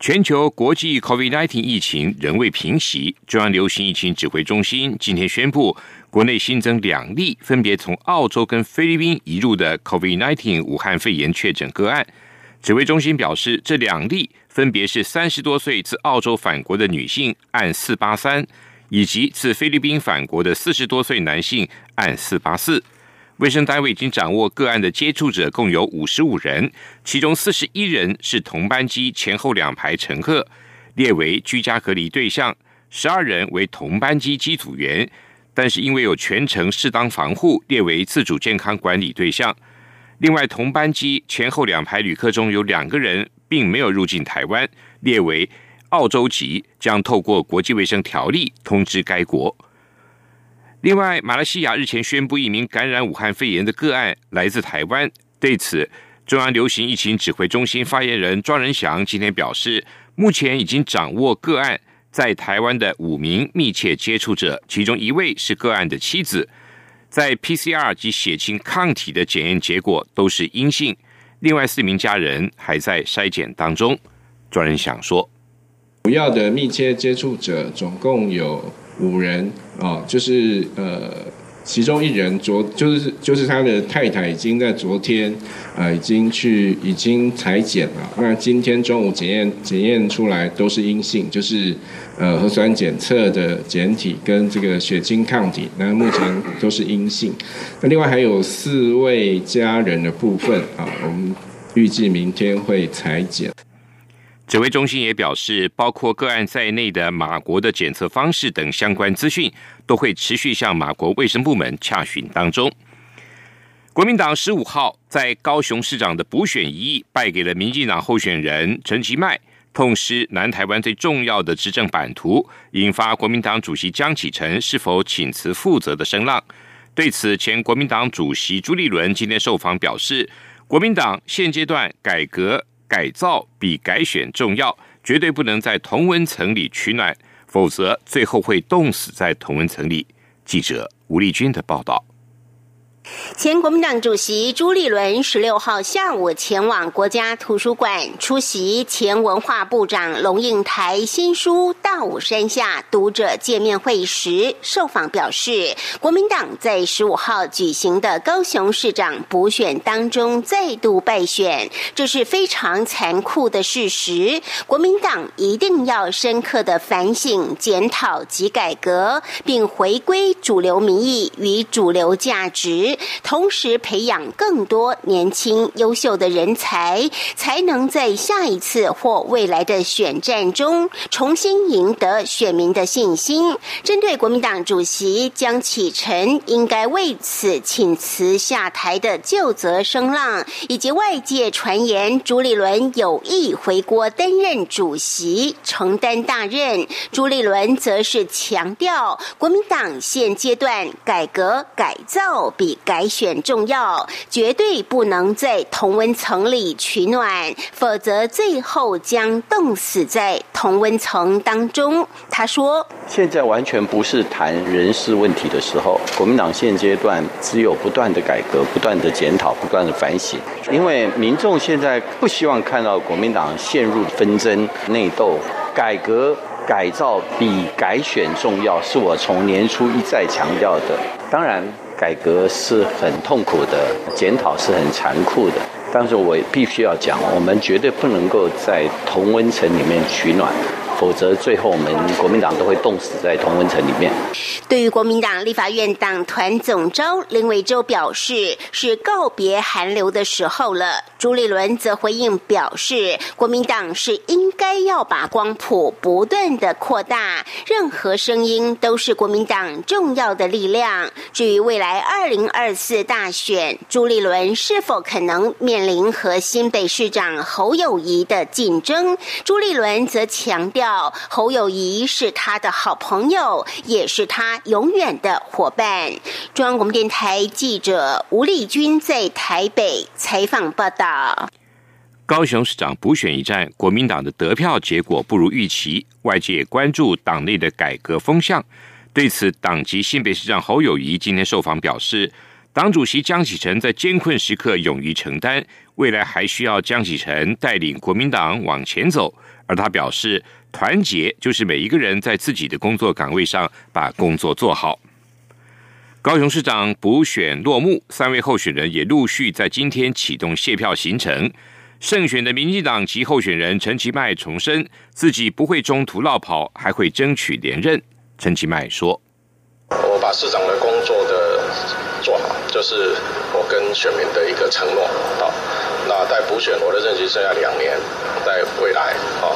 全球国际 COVID-19 疫情仍未平息，中央流行疫情指挥中心今天宣布，国内新增两例分别从澳洲跟菲律宾移入的 COVID-19 武汉肺炎确诊个案。指挥中心表示，这两例分别是三十多岁自澳洲返国的女性按四八三，以及自菲律宾返国的四十多岁男性按四八四。卫生单位已经掌握个案的接触者共有五十五人，其中四十一人是同班机前后两排乘客，列为居家隔离对象；十二人为同班机机组员，但是因为有全程适当防护，列为自主健康管理对象。另外，同班机前后两排旅客中有两个人并没有入境台湾，列为澳洲籍，将透过国际卫生条例通知该国。另外，马来西亚日前宣布一名感染武汉肺炎的个案来自台湾。对此，中央流行疫情指挥中心发言人庄仁祥今天表示，目前已经掌握个案在台湾的五名密切接触者，其中一位是个案的妻子，在 PCR 及血清抗体的检验结果都是阴性。另外四名家人还在筛检当中。庄仁祥说：“主要的密切接触者总共有。”五人啊，就是呃，其中一人昨就是就是他的太太已经在昨天呃已经去已经裁剪了，那今天中午检验检验出来都是阴性，就是呃核酸检测的检体跟这个血清抗体，那目前都是阴性。那另外还有四位家人的部分啊，我们预计明天会裁剪。指挥中心也表示，包括个案在内的马国的检测方式等相关资讯，都会持续向马国卫生部门洽询当中。国民党十五号在高雄市长的补选一役败给了民进党候选人陈其迈，痛失南台湾最重要的执政版图，引发国民党主席江启臣是否请辞负责的声浪。对此，前国民党主席朱立伦今天受访表示，国民党现阶段改革。改造比改选重要，绝对不能在同温层里取暖，否则最后会冻死在同温层里。记者吴立军的报道。前国民党主席朱立伦十六号下午前往国家图书馆出席前文化部长龙应台新书《大武山下》读者见面会时，受访表示，国民党在十五号举行的高雄市长补选当中再度败选，这是非常残酷的事实。国民党一定要深刻的反省、检讨及改革，并回归主流民意与主流价值。同时培养更多年轻优秀的人才，才能在下一次或未来的选战中重新赢得选民的信心。针对国民党主席江启臣应该为此请辞下台的旧责声浪，以及外界传言朱立伦有意回国担任主席，承担大任，朱立伦则是强调国民党现阶段改革改造比。改选重要，绝对不能在同温层里取暖，否则最后将冻死在同温层当中。他说：“现在完全不是谈人事问题的时候，国民党现阶段只有不断的改革、不断的检讨、不断的反省，因为民众现在不希望看到国民党陷入纷争、内斗。改革改造比改选重要，是我从年初一再强调的。当然。”改革是很痛苦的，检讨是很残酷的，但是我必须要讲，我们绝对不能够在同温层里面取暖。否则，最后我们国民党都会冻死在同温层里面。对于国民党立法院党团总召林伟洲表示，是告别寒流的时候了。朱立伦则回应表示，国民党是应该要把光谱不断的扩大，任何声音都是国民党重要的力量。至于未来二零二四大选，朱立伦是否可能面临和新北市长侯友谊的竞争，朱立伦则强调。道，侯友谊是他的好朋友，也是他永远的伙伴。中央广播电台记者吴丽君在台北采访报道。高雄市长补选一战，国民党的得票结果不如预期，外界关注党内的改革风向。对此，党籍新北市长侯友谊今天受访表示，党主席江启臣在艰困时刻勇于承担，未来还需要江启臣带领国民党往前走。而他表示，团结就是每一个人在自己的工作岗位上把工作做好。高雄市长补选落幕，三位候选人也陆续在今天启动卸票行程。胜选的民进党籍候选人陈其迈重申，自己不会中途落跑，还会争取连任。陈其迈说：“我把市长的工作的做好，就是我跟选民的一个承诺。好，那在补选，我的任期剩下两年，在未来，啊，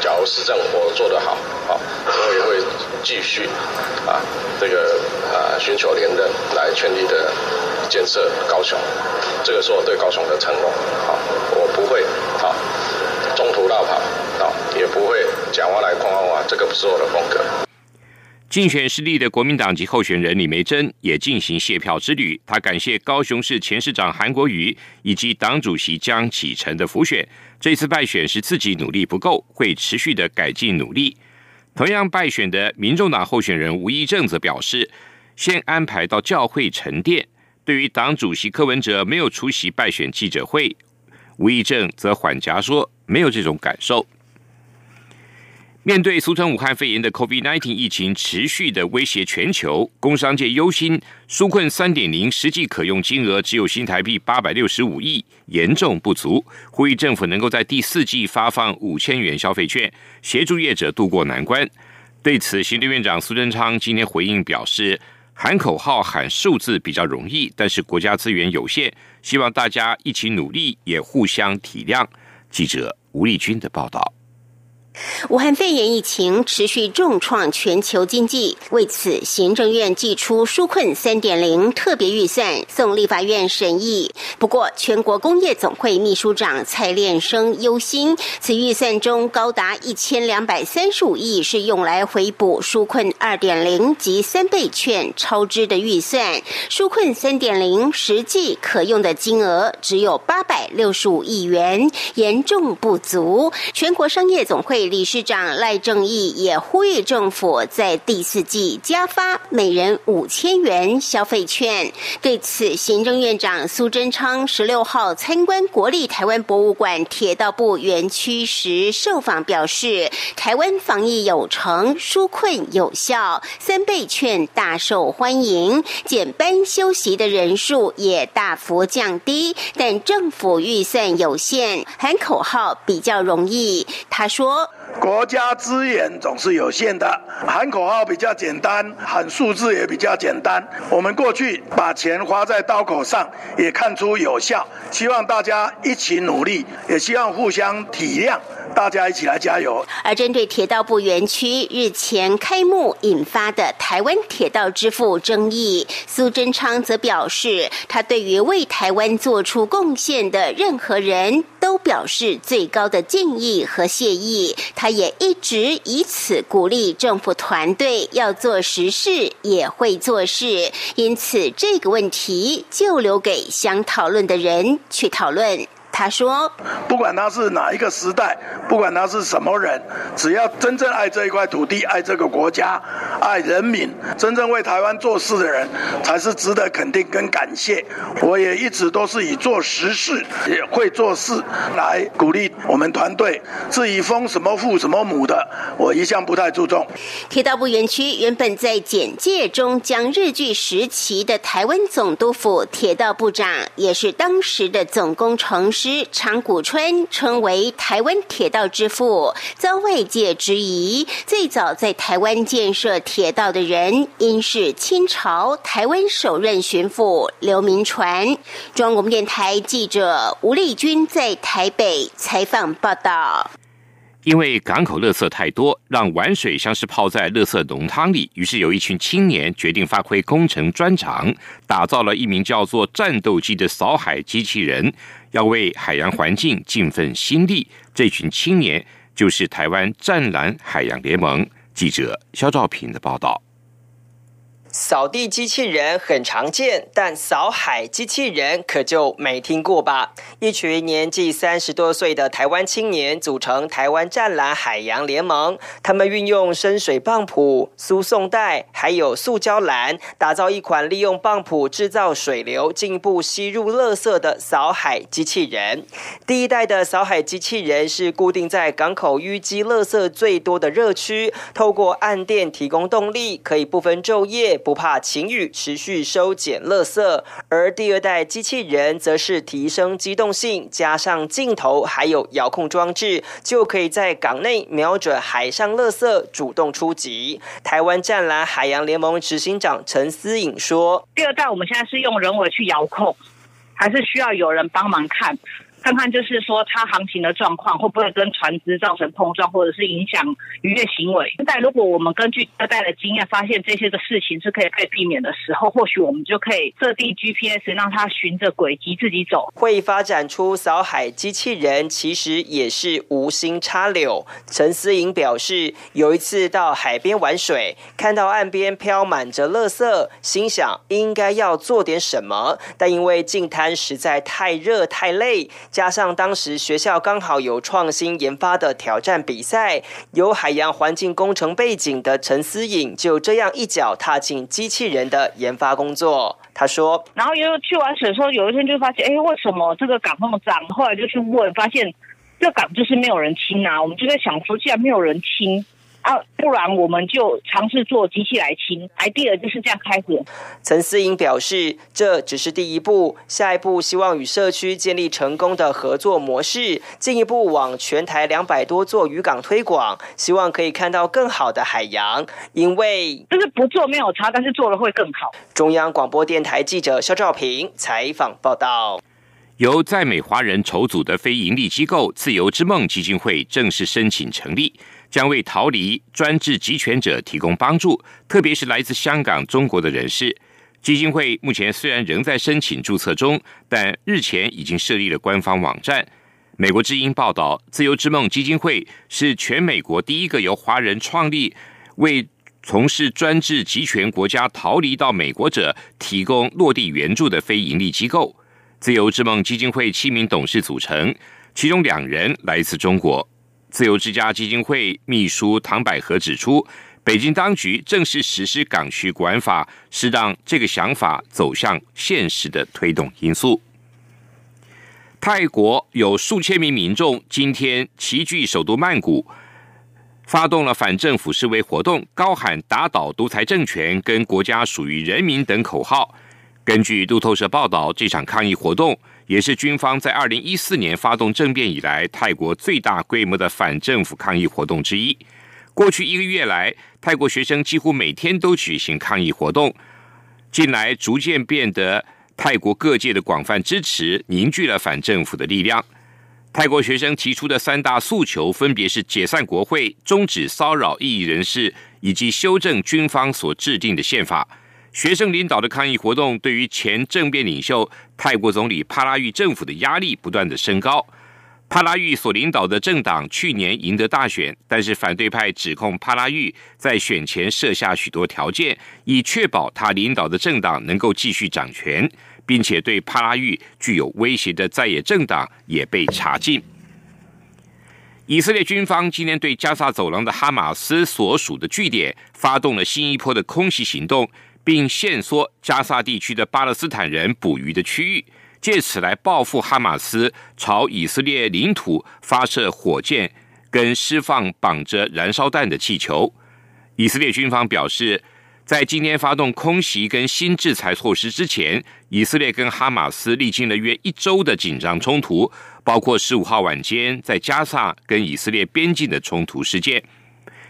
假如市政我做得好，好，我也会继续啊，这个啊，寻求连任，来全力的。”建设高雄，这个是我对高雄的承诺。啊，我不会啊中途绕跑，啊也不会讲话来框框话，这个不是我的风格。竞选失利的国民党籍候选人李梅珍也进行谢票之旅。他感谢高雄市前市长韩国瑜以及党主席江启臣的辅选。这次败选是自己努力不够，会持续的改进努力。同样败选的民众党候选人吴益政则表示，先安排到教会沉淀。对于党主席柯文哲没有出席败选记者会，吴益政则缓颊说没有这种感受。面对俗称武汉肺炎的 COVID-19 疫情持续的威胁全球，工商界忧心纾困三点零实际可用金额只有新台币八百六十五亿，严重不足，呼吁政府能够在第四季发放五千元消费券，协助业者渡过难关。对此，行政院长苏贞昌今天回应表示。喊口号、喊数字比较容易，但是国家资源有限，希望大家一起努力，也互相体谅。记者吴立军的报道。武汉肺炎疫情持续重创全球经济，为此，行政院寄出纾困三点零特别预算送立法院审议。不过，全国工业总会秘书长蔡炼生忧心，此预算中高达一千两百三十五亿是用来回补纾困二点零及三倍券超支的预算，纾困三点零实际可用的金额只有八百六十五亿元，严重不足。全国商业总会。理事长赖正义也呼吁政府在第四季加发每人五千元消费券。对此，行政院长苏贞昌十六号参观国立台湾博物馆铁道部园区时受访表示，台湾防疫有成，纾困有效，三倍券大受欢迎，减班休息的人数也大幅降低。但政府预算有限，喊口号比较容易。他说。国家资源总是有限的，喊口号比较简单，喊数字也比较简单。我们过去把钱花在刀口上，也看出有效。希望大家一起努力，也希望互相体谅。大家一起来加油！而针对铁道部园区日前开幕引发的台湾铁道之父争议，苏贞昌则表示，他对于为台湾做出贡献的任何人都表示最高的敬意和谢意。他也一直以此鼓励政府团队要做实事，也会做事。因此，这个问题就留给想讨论的人去讨论。他说：“不管他是哪一个时代，不管他是什么人，只要真正爱这一块土地、爱这个国家、爱人民，真正为台湾做事的人，才是值得肯定跟感谢。我也一直都是以做实事、也会做事来鼓励我们团队。至于封什么父什么母的，我一向不太注重。”铁道部园区原本在简介中将日据时期的台湾总督府铁道部长，也是当时的总工程。师长谷川称为台湾铁道之父，遭外界质疑。最早在台湾建设铁道的人，应是清朝台湾首任巡抚刘铭传。中国电台记者吴丽君在台北采访报道。因为港口垃圾太多，让玩水像是泡在垃圾浓汤里。于是有一群青年决定发挥工程专长，打造了一名叫做“战斗机”的扫海机器人，要为海洋环境尽份心力。这群青年就是台湾湛蓝海洋联盟。记者肖兆平的报道。扫地机器人很常见，但扫海机器人可就没听过吧？一群年纪三十多岁的台湾青年组成台湾湛蓝海洋联盟，他们运用深水棒浦、输送带还有塑胶篮，打造一款利用棒浦制造水流，进一步吸入垃圾的扫海机器人。第一代的扫海机器人是固定在港口淤积垃圾最多的热区，透过暗电提供动力，可以不分昼夜。不怕晴雨，持续收捡垃圾。而第二代机器人则是提升机动性，加上镜头还有遥控装置，就可以在港内瞄准海上垃圾，主动出击。台湾湛蓝海洋联盟执行长陈思颖说：“第二代我们现在是用人为去遥控，还是需要有人帮忙看？”看看就是说它航行的状况会不会跟船只造成碰撞，或者是影响渔业行为。现在如果我们根据二代的经验，发现这些的事情是可以被避免的时候，或许我们就可以设定 GPS，让它循着轨迹自己走。会发展出扫海机器人，其实也是无心插柳。陈思颖表示，有一次到海边玩水，看到岸边飘满着垃圾，心想应该要做点什么，但因为近滩实在太热太累。加上当时学校刚好有创新研发的挑战比赛，有海洋环境工程背景的陈思颖就这样一脚踏进机器人的研发工作。他说：“然后又去玩水的时候，有一天就发现，哎，为什么这个港那么脏？后来就去问，发现这港就是没有人清啊。我们就在想说，既然没有人清。”啊，不然我们就尝试做机器来清，idea 就是这样开始。陈思英表示，这只是第一步，下一步希望与社区建立成功的合作模式，进一步往全台两百多座渔港推广，希望可以看到更好的海洋。因为就是不做没有差，但是做了会更好。中央广播电台记者肖兆平采访报道。由在美华人筹组的非营利机构自由之梦基金会正式申请成立。将为逃离专制集权者提供帮助，特别是来自香港、中国的人士。基金会目前虽然仍在申请注册中，但日前已经设立了官方网站。美国之音报道，自由之梦基金会是全美国第一个由华人创立，为从事专制集权国家逃离到美国者提供落地援助的非营利机构。自由之梦基金会七名董事组成，其中两人来自中国。自由之家基金会秘书唐百合指出，北京当局正是实施港区国安法，是让这个想法走向现实的推动因素。泰国有数千名民众今天齐聚首都曼谷，发动了反政府示威活动，高喊“打倒独裁政权”跟“国家属于人民”等口号。根据路透社报道，这场抗议活动。也是军方在二零一四年发动政变以来，泰国最大规模的反政府抗议活动之一。过去一个月来，泰国学生几乎每天都举行抗议活动。近来逐渐变得泰国各界的广泛支持，凝聚了反政府的力量。泰国学生提出的三大诉求分别是解散国会、终止骚扰异议人士，以及修正军方所制定的宪法。学生领导的抗议活动对于前政变领袖泰国总理帕拉育政府的压力不断的升高。帕拉育所领导的政党去年赢得大选，但是反对派指控帕拉育在选前设下许多条件，以确保他领导的政党能够继续掌权，并且对帕拉育具有威胁的在野政党也被查禁。以色列军方今天对加沙走廊的哈马斯所属的据点发动了新一波的空袭行动。并限缩加沙地区的巴勒斯坦人捕鱼的区域，借此来报复哈马斯朝以色列领土发射火箭跟释放绑着燃烧弹的气球。以色列军方表示，在今天发动空袭跟新制裁措施之前，以色列跟哈马斯历经了约一周的紧张冲突，包括十五号晚间在加沙跟以色列边境的冲突事件。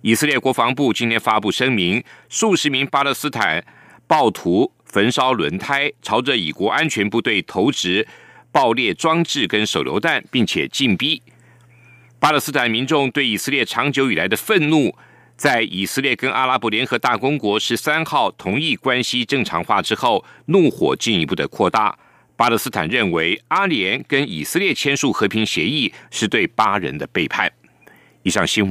以色列国防部今天发布声明，数十名巴勒斯坦暴徒焚烧轮胎，朝着以国安全部队投掷爆裂装置跟手榴弹，并且进逼巴勒斯坦民众对以色列长久以来的愤怒，在以色列跟阿拉伯联合大公国十三号同意关系正常化之后，怒火进一步的扩大。巴勒斯坦认为阿联跟以色列签署和平协议是对巴人的背叛。以上新闻